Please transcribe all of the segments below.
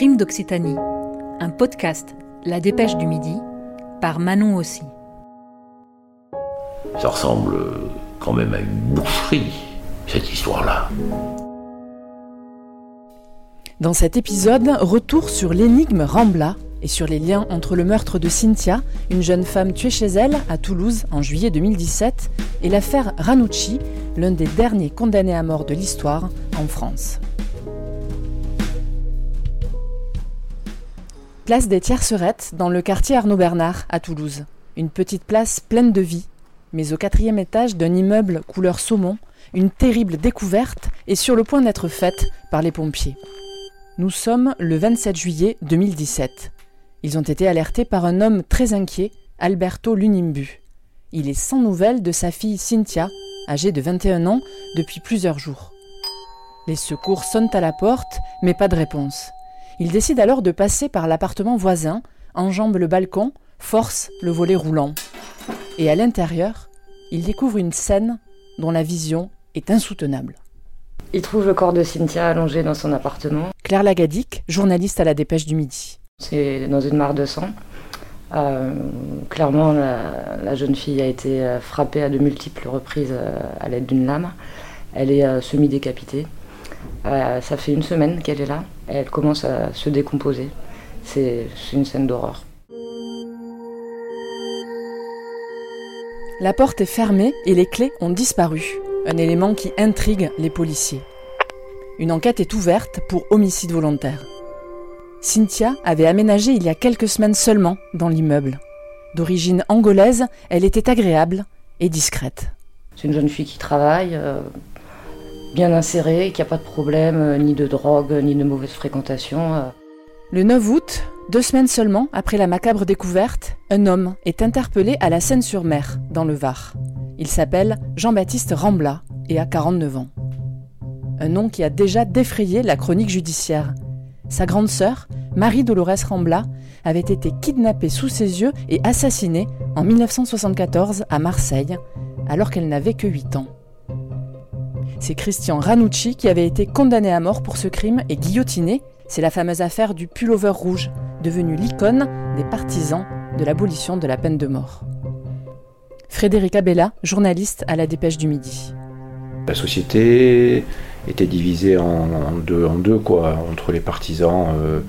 Crime d'Occitanie, un podcast La Dépêche du Midi par Manon aussi. Ça ressemble quand même à une boucherie, cette histoire-là. Dans cet épisode, retour sur l'énigme Rambla et sur les liens entre le meurtre de Cynthia, une jeune femme tuée chez elle à Toulouse en juillet 2017, et l'affaire Ranucci, l'un des derniers condamnés à mort de l'histoire en France. Place des Tiercerettes, dans le quartier Arnaud Bernard, à Toulouse. Une petite place pleine de vie, mais au quatrième étage d'un immeuble couleur saumon, une terrible découverte est sur le point d'être faite par les pompiers. Nous sommes le 27 juillet 2017. Ils ont été alertés par un homme très inquiet, Alberto Lunimbu. Il est sans nouvelles de sa fille Cynthia, âgée de 21 ans, depuis plusieurs jours. Les secours sonnent à la porte, mais pas de réponse. Il décide alors de passer par l'appartement voisin, enjambe le balcon, force le volet roulant. Et à l'intérieur, il découvre une scène dont la vision est insoutenable. Il trouve le corps de Cynthia allongé dans son appartement. Claire Lagadic, journaliste à la Dépêche du Midi. C'est dans une mare de sang. Euh, clairement, la, jeune fille a été euh, frappée à de multiples reprises euh, à l'aide d'une lame. Elle est semi-décapitée. Ça fait une semaine qu'elle est là. Et elle commence à se décomposer. C'est une scène d'horreur. La porte est fermée et les clés ont disparu. Un élément qui intrigue les policiers. Une enquête est ouverte pour homicide volontaire. Cynthia avait aménagé il y a quelques semaines seulement dans l'immeuble. D'origine angolaise, elle était agréable et discrète. C'est une jeune fille qui travaille, euh, bien insérée, qui n'a pas de problème, euh, ni de drogue, ni de mauvaise fréquentation. Euh. Le 9 août, deux semaines seulement après la macabre découverte, un homme est interpellé à la Seine-sur-Mer, dans le Var. Il s'appelle Jean-Baptiste Rambla et a 49 ans. Un nom qui a déjà défrayé la chronique judiciaire. Sa grande sœur, Marie-Dolores Rambla, avait été kidnappée sous ses yeux et assassinée en 1974 à Marseille, alors qu'elle n'avait que 8 ans. C'est Christian Ranucci qui avait été condamné à mort pour ce crime et guillotiné. C'est la fameuse affaire du pullover rouge, devenue l'icône des partisans de l'abolition de la peine de mort. Frédéric Abella, journaliste à la Dépêche du Midi. La société était divisé en, deux, entre les partisans euh,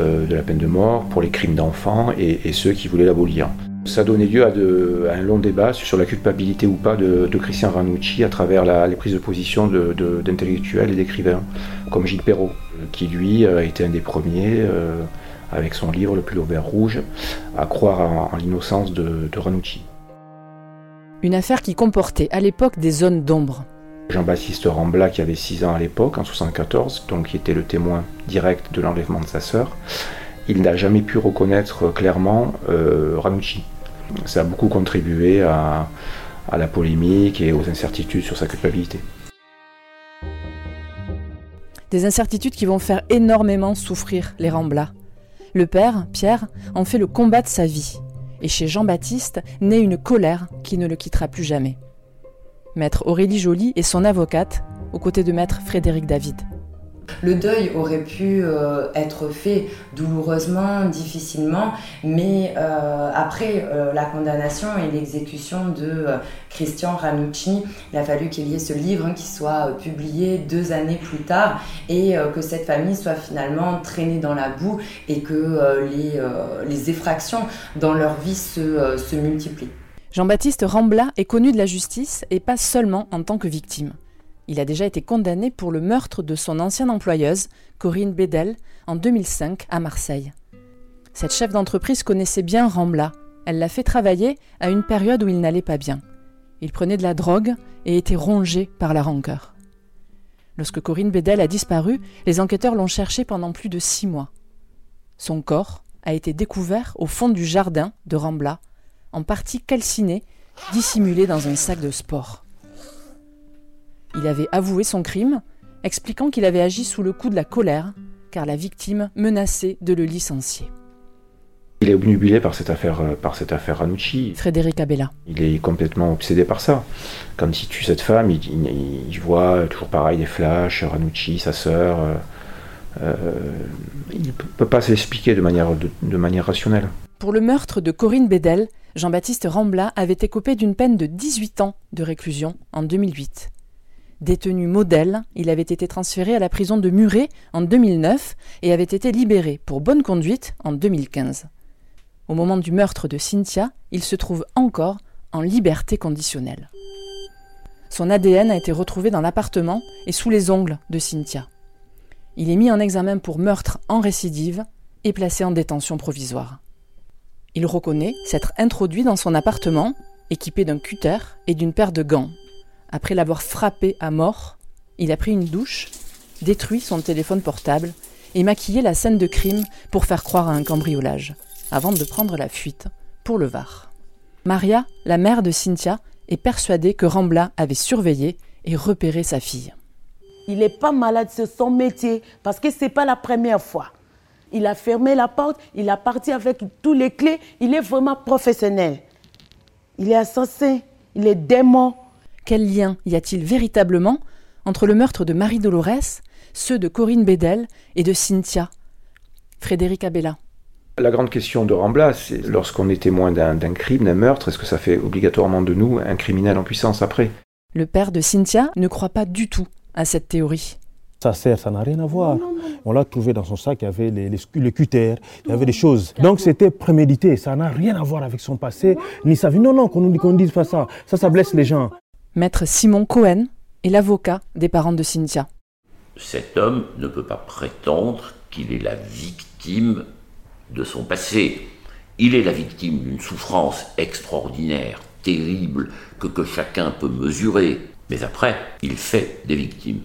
euh, de la peine de mort pour les crimes d'enfants et, ceux qui voulaient l'abolir. Ça donnait lieu à, un long débat sur la culpabilité ou pas de, Christian Ranucci à travers les prises de position d'intellectuels et d'écrivains, comme Gilles Perrault, qui lui a été un des premiers, euh, avec son livre Le Pullover Rouge, à croire en, l'innocence de, de Ranucci. Une affaire qui comportait à l'époque des zones d'ombre. Jean-Baptiste Rambla, qui avait 6 ans à l'époque, en 1974, donc qui était le témoin direct de l'enlèvement de sa sœur, il n'a jamais pu reconnaître clairement euh, Ranucci. Ça a beaucoup contribué à, la polémique et aux incertitudes sur sa culpabilité. Des incertitudes qui vont faire énormément souffrir les Rambla. Le père, Pierre, en fait le combat de sa vie. Et chez Jean-Baptiste naît une colère qui ne le quittera plus jamais. Maître Aurélie Joly et son avocate, aux côtés de Maître Frédéric David. Le deuil aurait pu euh, être fait douloureusement, difficilement, mais euh, après euh, la condamnation et l'exécution de Christian Ranucci, il a fallu qu'il y ait ce livre hein, qui soit publié deux années plus tard et que cette famille soit finalement traînée dans la boue et que les, effractions dans leur vie se multiplient. Jean-Baptiste Rambla est connu de la justice et pas seulement en tant que victime. Il a déjà été condamné pour le meurtre de son ancienne employeuse, Corinne Bédel, en 2005 à Marseille. Cette chef d'entreprise connaissait bien Rambla. Elle l'a fait travailler à une période où il n'allait pas bien. Il prenait de la drogue et était rongé par la rancœur. Lorsque Corinne Bédel a disparu, les enquêteurs l'ont cherché pendant plus de six mois. Son corps a été découvert au fond du jardin de Rambla, en partie calciné, dissimulé dans un sac de sport. Il avait avoué son crime, expliquant qu'il avait agi sous le coup de la colère, car la victime menaçait de le licencier. Il est obnubilé par cette affaire, euh, par cette affaire Ranucci. Frédéric Abella. Il est complètement obsédé par ça. Quand il tue cette femme, il, voit toujours pareil des flashs, Ranucci, sa sœur. Euh, euh, il ne peut pas s'expliquer de manière, de, manière rationnelle. Pour le meurtre de Corinne Bédel, Jean-Baptiste Rambla avait écopé d'une peine de 18 ans de réclusion en 2008. Détenu modèle, il avait été transféré à la prison de Muret en 2009 et avait été libéré pour bonne conduite en 2015. Au moment du meurtre de Cynthia, il se trouve encore en liberté conditionnelle. Son ADN a été retrouvé dans l'appartement et sous les ongles de Cynthia. Il est mis en examen pour meurtre en récidive et placé en détention provisoire. Il reconnaît s'être introduit dans son appartement, équipé d'un cutter et d'une paire de gants. Après l'avoir frappé à mort, il a pris une douche, détruit son téléphone portable et maquillé la scène de crime pour faire croire à un cambriolage, avant de prendre la fuite pour le Var. Maria, la mère de Cynthia, est persuadée que Rambla avait surveillé et repéré sa fille. Il n'est pas malade, c'est son métier, parce que ce n'est pas la première fois. Il a fermé la porte, il a parti avec tous les clés, il est vraiment professionnel. Il est assassin, il est démon. Quel lien y a-t-il véritablement entre le meurtre de Marie Dolores, ceux de Corinne Bédel et de Cynthia Frédéric Abella? La grande question de Rambla, c'est lorsqu'on est témoin d'un crime, d'un meurtre, est-ce que ça fait obligatoirement de nous un criminel en puissance après? Le père de Cynthia ne croit pas du tout à cette théorie. Ça sert, ça n'a rien à voir. On l'a trouvé dans son sac, il y avait les, les, cutters, il y avait des choses. Donc c'était prémédité, ça n'a rien à voir avec son passé, ni sa vie. Non, non, qu'on nous qu'on dise pas ça. Ça, ça blesse les gens. Maître Simon Cohen est l'avocat des parents de Cynthia. Cet homme ne peut pas prétendre qu'il est la victime de son passé. Il est la victime d'une souffrance extraordinaire, terrible, que, que chacun peut mesurer. Mais après, il fait des victimes.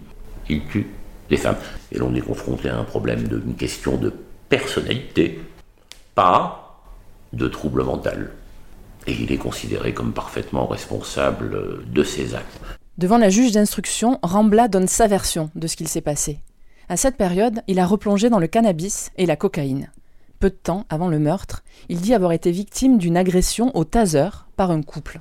Il tue des femmes. Et l'on est confronté à un problème d'une question de personnalité, pas de trouble mental. Et il est considéré comme parfaitement responsable de ses actes. Devant la juge d'instruction, Rambla donne sa version de ce qu'il s'est passé. À cette période, il a replongé dans le cannabis et la cocaïne. Peu de temps avant le meurtre, il dit avoir été victime d'une agression au taser par un couple.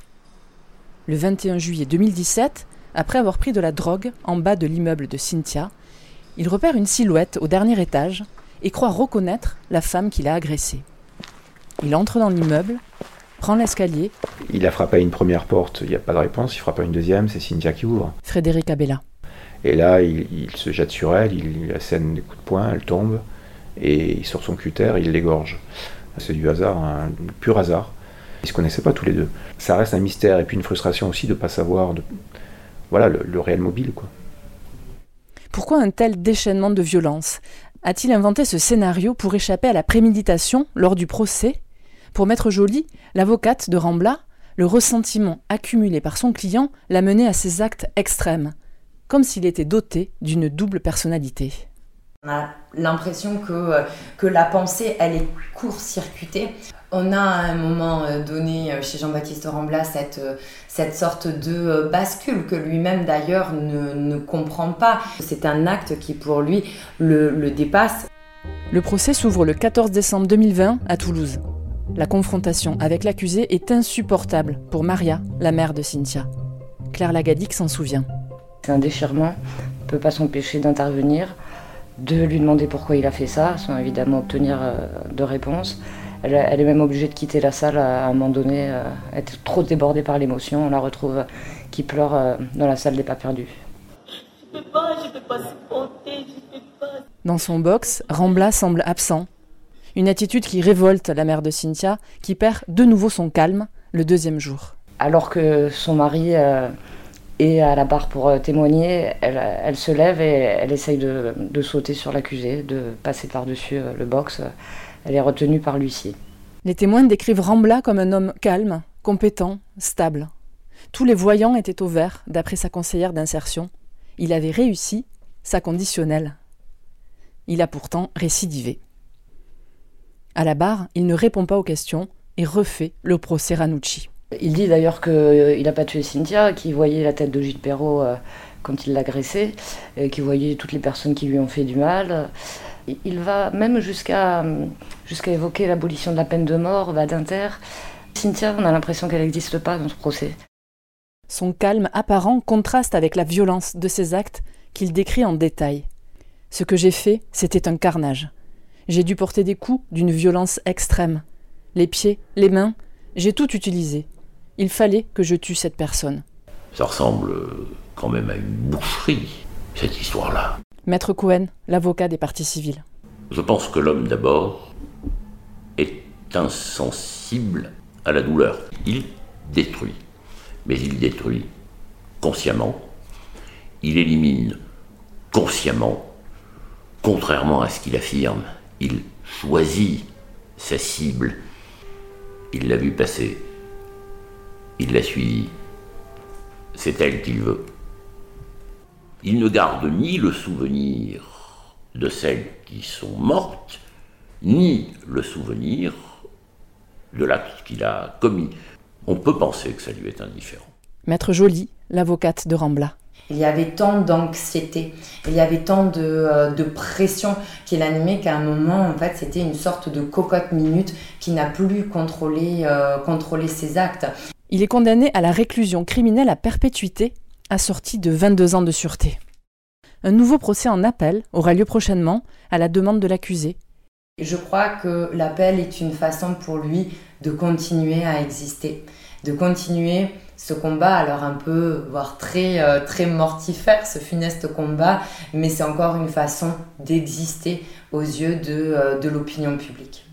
Le 21 juillet 2017, après avoir pris de la drogue en bas de l'immeuble de Cynthia, il repère une silhouette au dernier étage et croit reconnaître la femme qu'il a agressée. Il entre dans l'immeuble, prend l'escalier. Il a frappé à une première porte, il n'y a pas de réponse, il frappe à une deuxième, c'est Cynthia qui ouvre. Frédéric Abella. Et là, il, se jette sur elle, il assène des coups de poing, elle tombe et il sort son cutter il l'égorge. C'est du hasard, un pur hasard. Ils se connaissaient pas tous les deux. Ça reste un mystère et puis une frustration aussi de ne pas savoir de, voilà, le, réel mobile. Quoi. Pourquoi un tel déchaînement de violence? A-t-il inventé ce scénario pour échapper à la préméditation lors du procès? Pour mettre joli, l'avocate de Rambla, le ressentiment accumulé par son client l'a mené à ces actes extrêmes, comme s'il était doté d'une double personnalité. On a l'impression que, euh, que la pensée, elle est court-circuitée. On a à un moment euh, donné euh, chez Jean-Baptiste Rambla cette, cette sorte de bascule que lui-même d'ailleurs ne, ne, comprend pas. C'est un acte qui pour lui le, le dépasse. Le procès s'ouvre le 14 décembre 2020 à Toulouse. La confrontation avec l'accusé est insupportable pour Maria, la mère de Cynthia. Claire Lagadic s'en souvient. C'est un déchirement, on ne peut pas s'empêcher d'intervenir de lui demander pourquoi il a fait ça, sans évidemment obtenir euh, de réponse. Elle, est même obligée de quitter la salle à un moment donné, euh, elle est trop débordée par l'émotion. On la retrouve qui pleure euh, dans la salle des pas perdus. Dans son box, Rambla semble absent. Une attitude qui révolte la mère de Cynthia, qui perd de nouveau son calme le deuxième jour. Alors que son mari et à la barre pour euh, témoigner, elle, se lève et elle essaye de, sauter sur l'accusé, de passer par-dessus euh, le box. Elle est retenue par l'huissier. Les témoins décrivent Rambla comme un homme calme, compétent, stable. Tous les voyants étaient au vert, d'après sa conseillère d'insertion. Il avait réussi sa conditionnelle. Il a pourtant récidivé. À la barre, il ne répond pas aux questions et refait le procès Ranucci. Il dit d'ailleurs qu'il euh, n'a pas tué Cynthia, qu'il voyait la tête de Gilles Perrault euh, quand il l'agressait, qu'il voyait toutes les personnes qui lui ont fait du mal. Il va même jusqu'à évoquer l'abolition de la peine de mort, d'Inter. Cynthia, on a l'impression qu'elle n'existe pas dans ce procès. Son calme apparent contraste avec la violence de ses actes qu'il décrit en détail. Ce que j'ai fait, c'était un carnage. J'ai dû porter des coups d'une violence extrême. Les pieds, les mains, j'ai tout utilisé. Il fallait que je tue cette personne. Ça ressemble quand même à une boucherie, cette histoire-là. Maître Cohen, l'avocat des parties civiles. Je pense que l'homme d'abord est insensible à la douleur. Il détruit, mais il détruit consciemment. Il élimine consciemment, contrairement à ce qu'il affirme. Il choisit sa cible. Il l'a vu passer. Il l'a suivi. C'est elle qu'il veut. Il ne garde ni le souvenir de celles qui sont mortes, ni le souvenir de l'acte qu'il a commis. On peut penser que ça lui est indifférent. Maître Joly, l'avocate de Rambla. Il y avait tant d'anxiété, il y avait tant de, euh, de pression qui l'animait qu'à un moment, en fait, c'était une sorte de cocotte minute qui n'a plus contrôlé, euh, contrôlé ses actes. Il est condamné à la réclusion criminelle à perpétuité, assorti de 22 ans de sûreté. Un nouveau procès en appel aura lieu prochainement à la demande de l'accusé. Je crois que l'appel est une façon pour lui de continuer à exister, de continuer ce combat, alors un peu, voire très, euh, très mortifère, ce funeste combat, mais c'est encore une façon d'exister aux yeux de, euh, de l'opinion publique.